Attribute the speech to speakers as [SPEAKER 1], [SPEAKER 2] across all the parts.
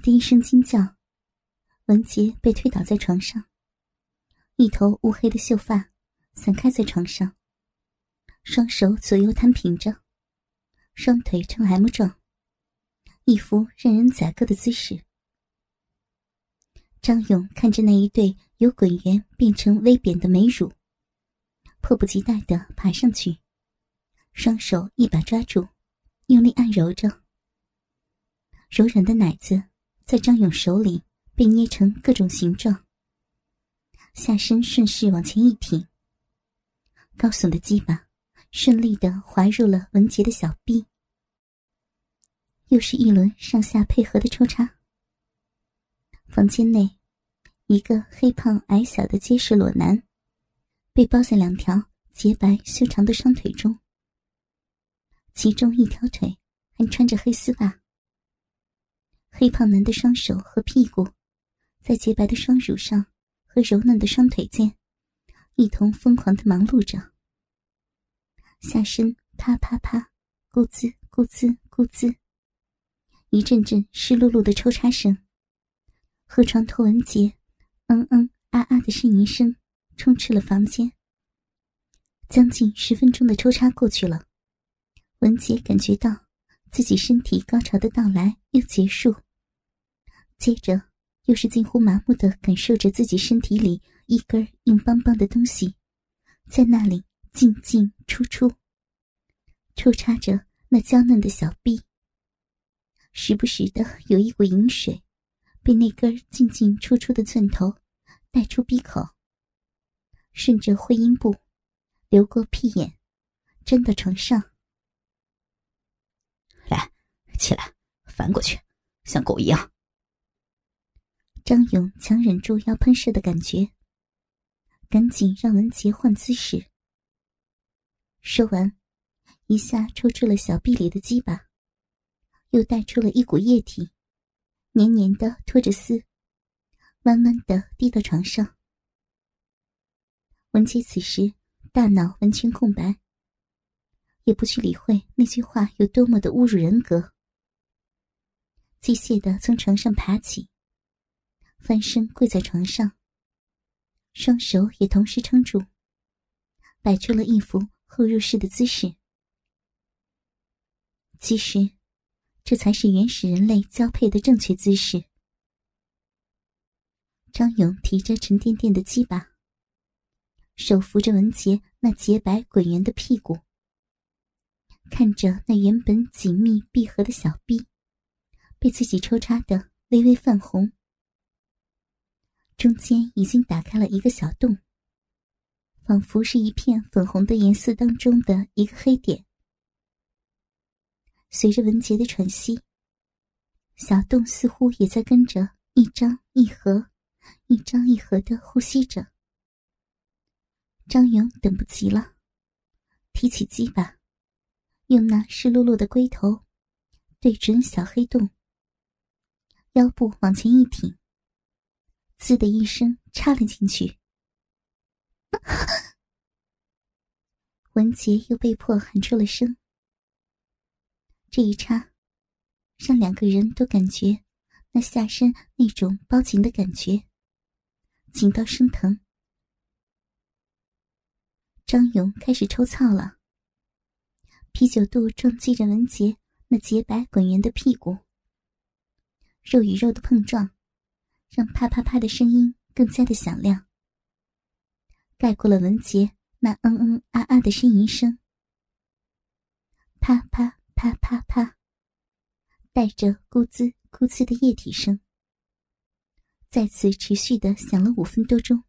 [SPEAKER 1] 的一声惊叫，文杰被推倒在床上，一头乌黑的秀发散开在床上，双手左右摊平着，双腿呈 M 状，一副任人宰割的姿势。张勇看着那一对由滚圆变成微扁的美乳，迫不及待地爬上去，双手一把抓住，用力按揉着。柔软的奶子在张勇手里被捏成各种形状，下身顺势往前一挺，高耸的鸡巴顺利的滑入了文杰的小臂，又是一轮上下配合的抽插。房间内，一个黑胖矮小的结实裸男，被包在两条洁白修长的双腿中，其中一条腿还穿着黑丝袜。黑胖男的双手和屁股，在洁白的双乳上和柔嫩的双腿间，一同疯狂的忙碌着。下身啪啪啪，咕滋咕滋咕滋，一阵阵湿漉漉的抽插声，和床头文杰嗯嗯啊啊的呻吟声，充斥了房间。将近十分钟的抽插过去了，文杰感觉到。自己身体高潮的到来又结束，接着又是近乎麻木的感受着自己身体里一根硬邦邦的东西，在那里进进出出，抽插着那娇嫩的小臂。时不时的有一股饮水，被那根进进出出的钻头带出鼻口，顺着会阴部流过屁眼，粘到床上。
[SPEAKER 2] 来起来，翻过去，像狗一样。
[SPEAKER 1] 张勇强忍住要喷射的感觉，赶紧让文杰换姿势。说完，一下抽出了小臂里的鸡巴，又带出了一股液体，黏黏的拖着丝，慢慢的滴到床上。文杰此时大脑完全空白，也不去理会那句话有多么的侮辱人格。机械的从床上爬起，翻身跪在床上，双手也同时撑住，摆出了一副后入式的姿势。其实，这才是原始人类交配的正确姿势。张勇提着沉甸甸的鸡巴，手扶着文杰那洁白滚圆的屁股，看着那原本紧密闭合的小臂。被自己抽插的微微泛红，中间已经打开了一个小洞，仿佛是一片粉红的颜色当中的一个黑点。随着文杰的喘息，小洞似乎也在跟着一张一合、一张一合的呼吸着。张勇等不及了，提起鸡巴，用那湿漉漉的龟头对准小黑洞。腰部往前一挺，滋的一声插了进去。文杰又被迫喊出了声。这一插，让两个人都感觉那下身那种包紧的感觉，紧到生疼。张勇开始抽操了，啤酒肚撞击着文杰那洁白滚圆的屁股。肉与肉的碰撞，让啪啪啪的声音更加的响亮，盖过了文杰那嗯嗯啊啊的呻吟声。啪啪啪啪啪，带着咕滋咕滋的液体声，再次持续的响了五分多钟。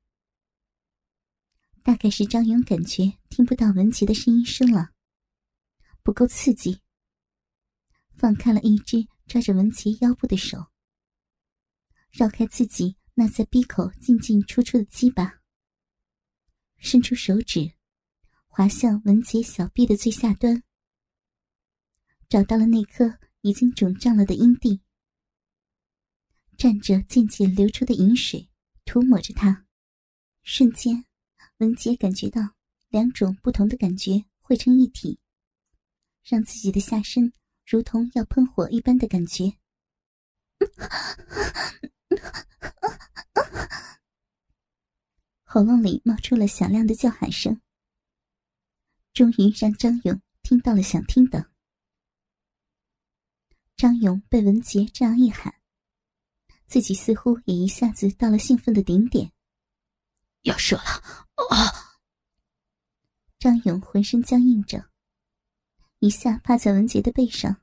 [SPEAKER 1] 大概是张勇感觉听不到文杰的声音声了，不够刺激，放开了一只。抓着文杰腰部的手，绕开自己那在鼻口进进出出的鸡巴，伸出手指，滑向文杰小臂的最下端，找到了那颗已经肿胀了的阴蒂，蘸着渐渐流出的饮水，涂抹着它。瞬间，文杰感觉到两种不同的感觉汇成一体，让自己的下身。如同要喷火一般的感觉，喉咙里冒出了响亮的叫喊声，终于让张勇听到了想听的。张勇被文杰这样一喊，自己似乎也一下子到了兴奋的顶点。
[SPEAKER 2] 要射了！啊！
[SPEAKER 1] 张勇浑身僵硬着，一下趴在文杰的背上，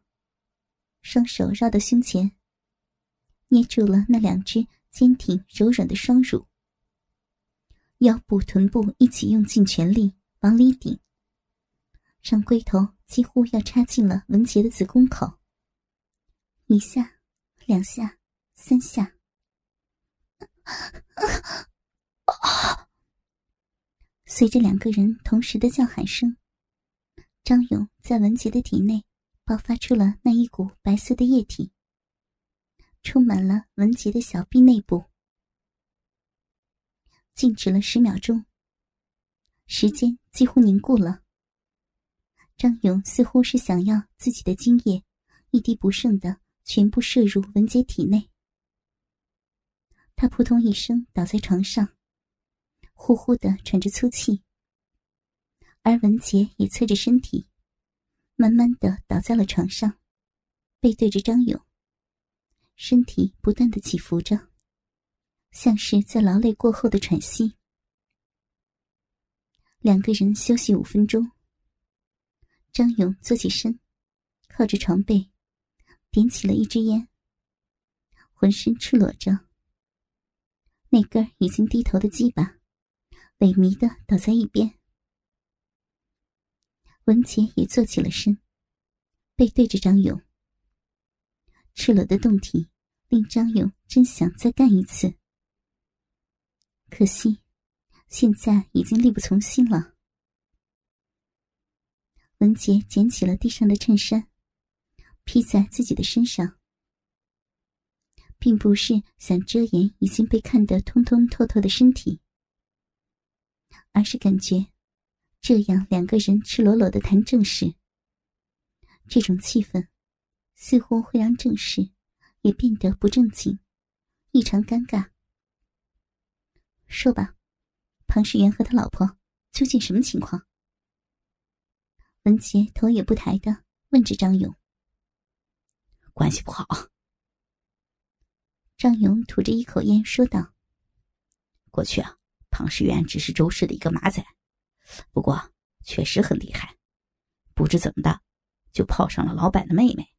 [SPEAKER 1] 双手绕到胸前，捏住了那两只坚挺柔软的双乳。腰部、臀部一起用尽全力往里顶，让龟头几乎要插进了文杰的子宫口。一下，两下，三下，随着两个人同时的叫喊声，张勇在文杰的体内爆发出了那一股白色的液体，充满了文杰的小臂内部。静止了十秒钟，时间几乎凝固了。张勇似乎是想要自己的精液一滴不剩的全部射入文杰体内，他扑通一声倒在床上，呼呼的喘着粗气，而文杰也侧着身体，慢慢的倒在了床上，背对着张勇，身体不断的起伏着。像是在劳累过后的喘息。两个人休息五分钟。张勇坐起身，靠着床背，点起了一支烟。浑身赤裸着，那根已经低头的鸡巴，萎靡的倒在一边。文杰也坐起了身，背对着张勇。赤裸的胴体令张勇真想再干一次。可惜，现在已经力不从心了。文杰捡起了地上的衬衫，披在自己的身上，并不是想遮掩已经被看得通通透透的身体，而是感觉这样两个人赤裸裸的谈正事，这种气氛似乎会让正事也变得不正经，异常尴尬。说吧，庞世元和他老婆究竟什么情况？文杰头也不抬的问着张勇。
[SPEAKER 2] 关系不好。
[SPEAKER 1] 张勇吐着一口烟说道：“
[SPEAKER 2] 过去啊，庞世元只是周氏的一个马仔，不过确实很厉害，不知怎么的就泡上了老板的妹妹，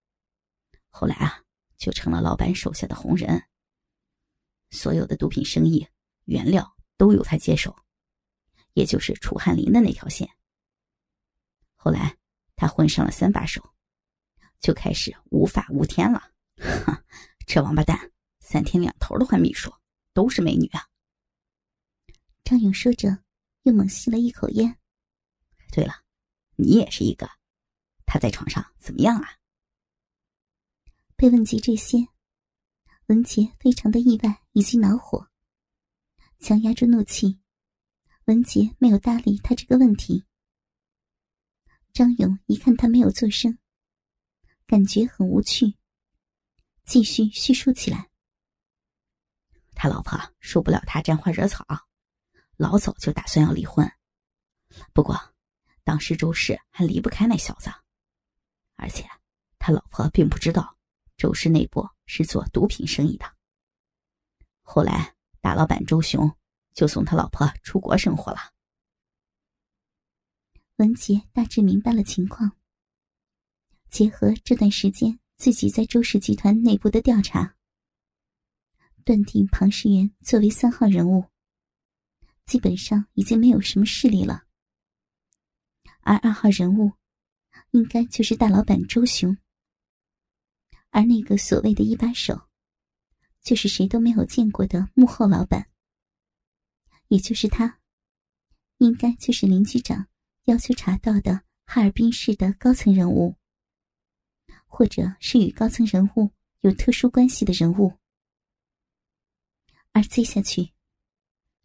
[SPEAKER 2] 后来啊就成了老板手下的红人，所有的毒品生意。”原料都由他接手，也就是楚汉林的那条线。后来他混上了三把手，就开始无法无天了。哈，这王八蛋三天两头的换秘书，都是美女啊！
[SPEAKER 1] 张勇说着，又猛吸了一口烟。
[SPEAKER 2] 对了，你也是一个。他在床上怎么样啊？
[SPEAKER 1] 被问及这些，文杰非常的意外以及恼火。强压住怒气，文杰没有搭理他这个问题。张勇一看他没有作声，感觉很无趣，继续叙述起来。
[SPEAKER 2] 他老婆受不了他沾花惹草，老早就打算要离婚。不过，当时周氏还离不开那小子，而且他老婆并不知道周氏内部是做毒品生意的。后来。大老板周雄就送他老婆出国生活了。
[SPEAKER 1] 文杰大致明白了情况，结合这段时间自己在周氏集团内部的调查，断定庞世元作为三号人物，基本上已经没有什么势力了。而二号人物，应该就是大老板周雄，而那个所谓的一把手。就是谁都没有见过的幕后老板，也就是他，应该就是林局长要求查到的哈尔滨市的高层人物，或者是与高层人物有特殊关系的人物。而接下去，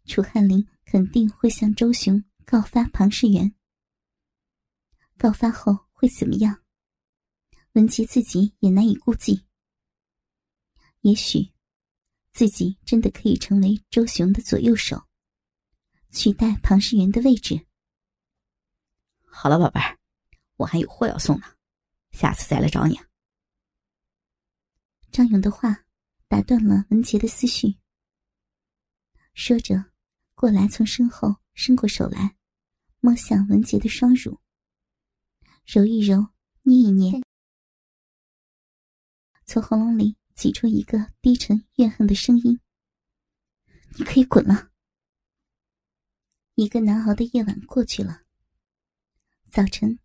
[SPEAKER 1] 楚汉林肯定会向周雄告发庞世元。告发后会怎么样？文琪自己也难以估计。也许自己真的可以成为周雄的左右手，取代庞世元的位置。
[SPEAKER 2] 好了，宝贝儿，我还有货要送呢，下次再来找你。
[SPEAKER 1] 张勇的话打断了文杰的思绪，说着，过来从身后伸过手来，摸向文杰的双乳，揉一揉，捏一捏，从喉咙里挤出一个低沉怨恨的声音：“你可以滚了。”一个难熬的夜晚过去了。早晨，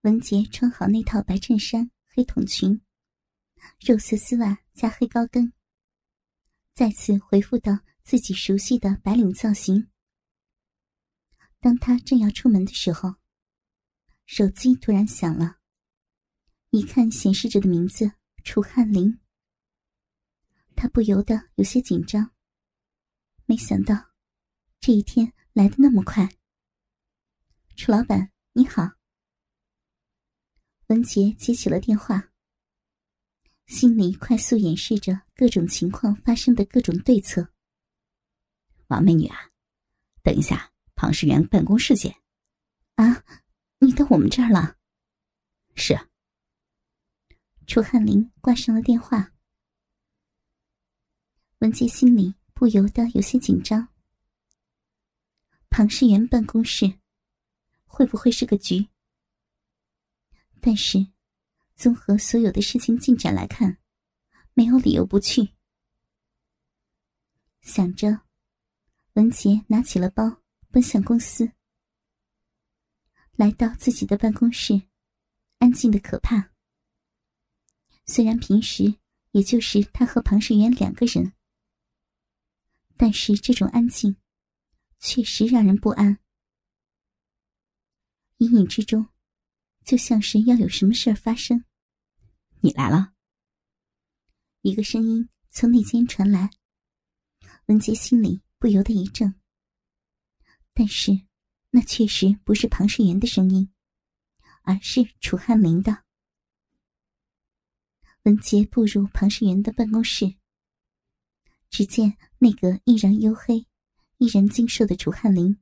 [SPEAKER 1] 文杰穿好那套白衬衫、黑筒裙。肉色丝袜加黑高跟，再次恢复到自己熟悉的白领造型。当他正要出门的时候，手机突然响了。一看显示着的名字楚汉林，他不由得有些紧张。没想到这一天来的那么快。楚老板，你好。文杰接起了电话。心里快速演示着各种情况发生的各种对策。
[SPEAKER 2] 王美女啊，等一下，庞世元办公室见。
[SPEAKER 1] 啊，你到我们这儿了？
[SPEAKER 2] 是。
[SPEAKER 1] 楚汉林挂上了电话。文杰心里不由得有些紧张。庞世元办公室，会不会是个局？但是。综合所有的事情进展来看，没有理由不去。想着，文杰拿起了包，奔向公司。来到自己的办公室，安静的可怕。虽然平时也就是他和庞世元两个人，但是这种安静，确实让人不安。隐隐之中。就像是要有什么事儿发生，
[SPEAKER 2] 你来了。
[SPEAKER 1] 一个声音从内间传来，文杰心里不由得一怔。但是，那确实不是庞世元的声音，而是楚汉林的。文杰步入庞世元的办公室，只见那个依然黝黑、依然精瘦的楚汉林，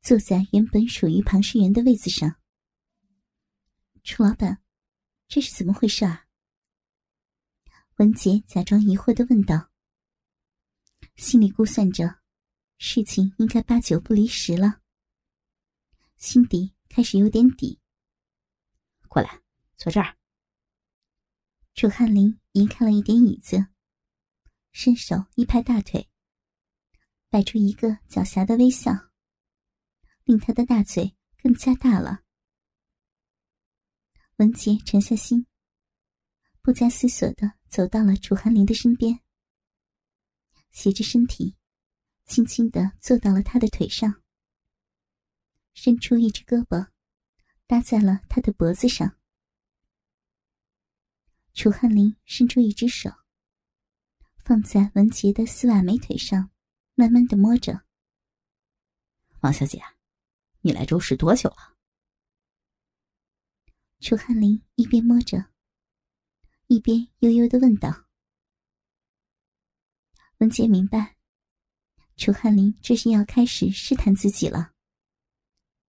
[SPEAKER 1] 坐在原本属于庞世元的位子上。楚老板，这是怎么回事啊？文杰假装疑惑的问道，心里估算着，事情应该八九不离十了，心底开始有点底。
[SPEAKER 2] 过来，坐这儿。
[SPEAKER 1] 楚汉林移开了一点椅子，伸手一拍大腿，摆出一个狡黠的微笑，令他的大嘴更加大了。文杰沉下心，不加思索的走到了楚寒林的身边，斜着身体，轻轻的坐到了他的腿上，伸出一只胳膊，搭在了他的脖子上。楚汉林伸出一只手，放在文杰的丝袜美腿上，慢慢的摸着。
[SPEAKER 2] 王小姐，你来周氏多久了？
[SPEAKER 1] 楚汉林一边摸着，一边悠悠的问道：“文杰，明白，楚汉林这是要开始试探自己了。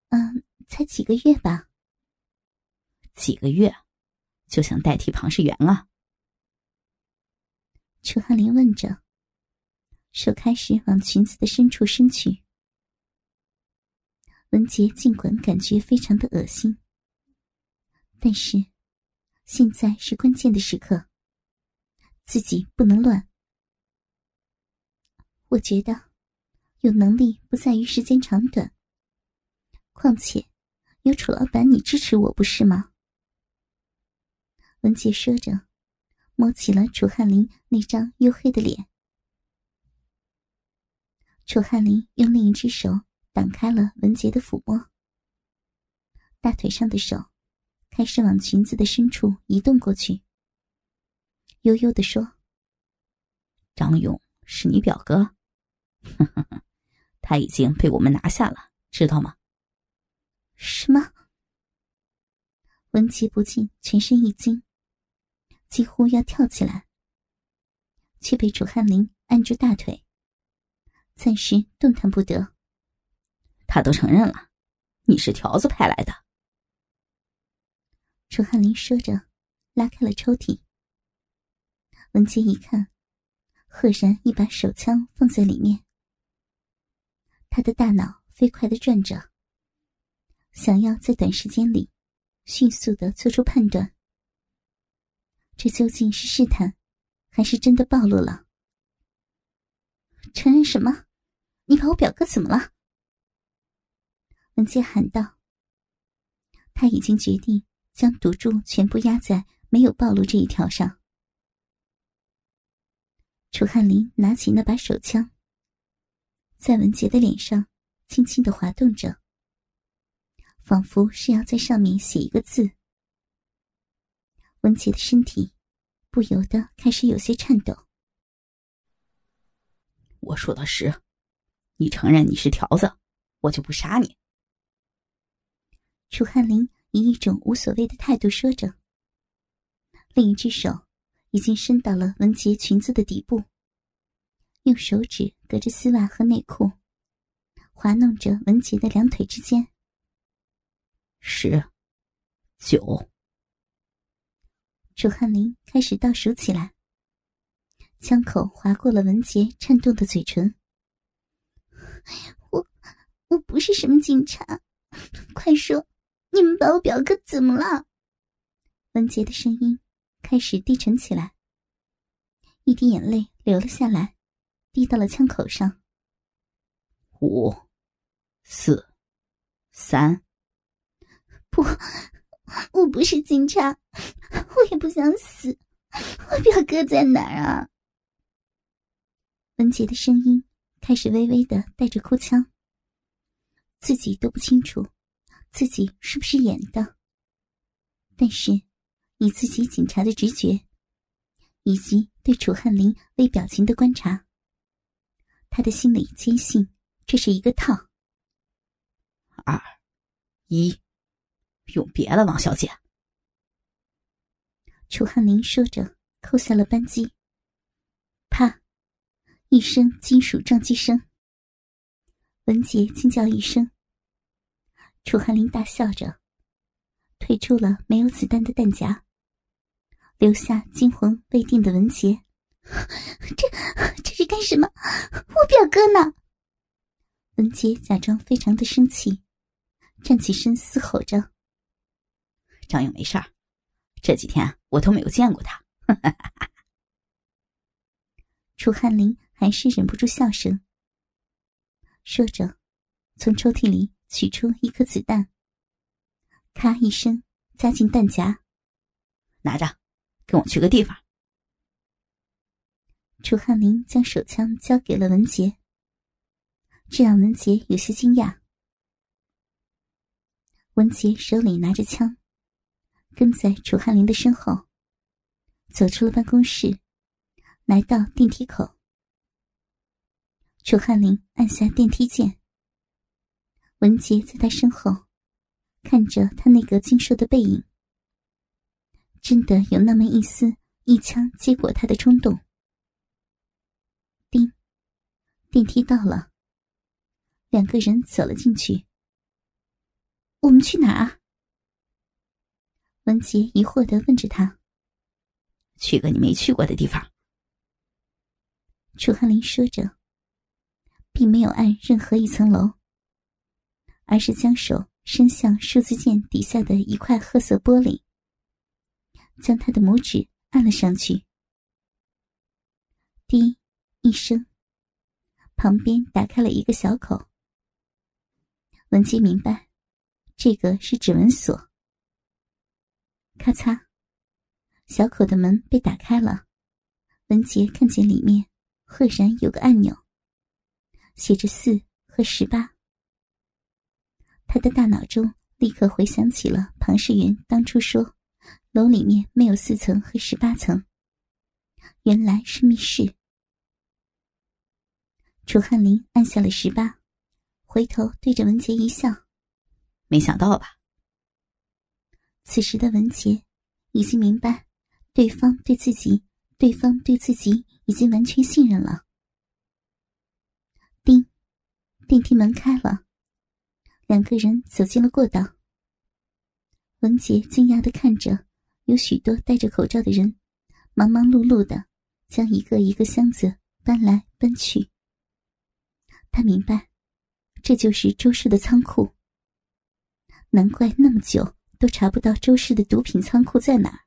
[SPEAKER 1] 嗯，才几个月吧。
[SPEAKER 2] 几个月，就想代替庞世元啊？”
[SPEAKER 1] 楚汉林问着，手开始往裙子的深处伸去。文杰尽管感觉非常的恶心。但是，现在是关键的时刻，自己不能乱。我觉得，有能力不在于时间长短。况且，有楚老板你支持我不是吗？文杰说着，摸起了楚汉林那张黝黑的脸。楚汉林用另一只手挡开了文杰的抚摸，大腿上的手。开始往裙子的深处移动过去，悠悠的说：“
[SPEAKER 2] 张勇是你表哥，他已经被我们拿下了，知道吗？”
[SPEAKER 1] 什么？文琪不禁全身一惊，几乎要跳起来。却被楚汉林按住大腿，暂时动弹不得。
[SPEAKER 2] 他都承认了，你是条子派来的。
[SPEAKER 1] 楚汉林说着，拉开了抽屉。文杰一看，赫然一把手枪放在里面。他的大脑飞快的转着，想要在短时间里迅速的做出判断：这究竟是试探，还是真的暴露了？承认什么？你把我表哥怎么了？文杰喊道：“他已经决定将赌注全部压在没有暴露这一条上。”楚汉林拿起那把手枪，在文杰的脸上轻轻的滑动着，仿佛是要在上面写一个字。文杰的身体不由得开始有些颤抖。
[SPEAKER 2] 我说的是，你承认你是条子，我就不杀你。
[SPEAKER 1] 楚汉林以一种无所谓的态度说着，另一只手已经伸到了文杰裙子的底部，用手指隔着丝袜和内裤，滑弄着文杰的两腿之间。
[SPEAKER 2] 十、九，
[SPEAKER 1] 楚汉林开始倒数起来，枪口划过了文杰颤动的嘴唇。我，我不是什么警察，快说！你们把我表哥怎么了？文杰的声音开始低沉起来，一滴眼泪流了下来，滴到了枪口上。
[SPEAKER 2] 五、四、三，
[SPEAKER 1] 不，我不是警察，我也不想死。我表哥在哪儿啊？文杰的声音开始微微的带着哭腔，自己都不清楚。自己是不是演的？但是，以自己警察的直觉，以及对楚汉林微表情的观察，他的心里坚信这是一个套。
[SPEAKER 2] 二，一，永别了，王小姐。
[SPEAKER 1] 楚汉林说着，扣下了扳机。啪，一声金属撞击声。文杰惊叫一声。楚汉林大笑着，退出了没有子弹的弹夹，留下惊魂未定的文杰。这这是干什么？我表哥呢？文杰假装非常的生气，站起身嘶吼着：“
[SPEAKER 2] 张勇没事儿，这几天我都没有见过他。”
[SPEAKER 1] 楚汉林还是忍不住笑声，说着，从抽屉里。取出一颗子弹，咔一声扎进弹夹，
[SPEAKER 2] 拿着，跟我去个地方。
[SPEAKER 1] 楚汉林将手枪交给了文杰，这让文杰有些惊讶。文杰手里拿着枪，跟在楚汉林的身后，走出了办公室，来到电梯口。楚汉林按下电梯键。文杰在他身后，看着他那个精瘦的背影，真的有那么一丝一枪接过他的冲动。叮，电梯到了，两个人走了进去。我们去哪儿啊？文杰疑惑的问着他。
[SPEAKER 2] 去个你没去过的地方。
[SPEAKER 1] 楚汉林说着，并没有按任何一层楼。而是将手伸向数字键底下的一块褐色玻璃，将他的拇指按了上去。滴一声，旁边打开了一个小口。文杰明白，这个是指纹锁。咔嚓，小口的门被打开了。文杰看见里面赫然有个按钮，写着四和十八。他的大脑中立刻回想起了庞世元当初说，楼里面没有四层和十八层，原来是密室。楚汉林按下了十八，回头对着文杰一笑：“
[SPEAKER 2] 没想到吧？”
[SPEAKER 1] 此时的文杰已经明白，对方对自己，对方对自己已经完全信任了。叮，电梯门开了，两个人走进了过道。文杰惊讶的看着，有许多戴着口罩的人，忙忙碌碌的将一个一个箱子搬来搬去。他明白，这就是周氏的仓库。难怪那么久都查不到周氏的毒品仓库在哪。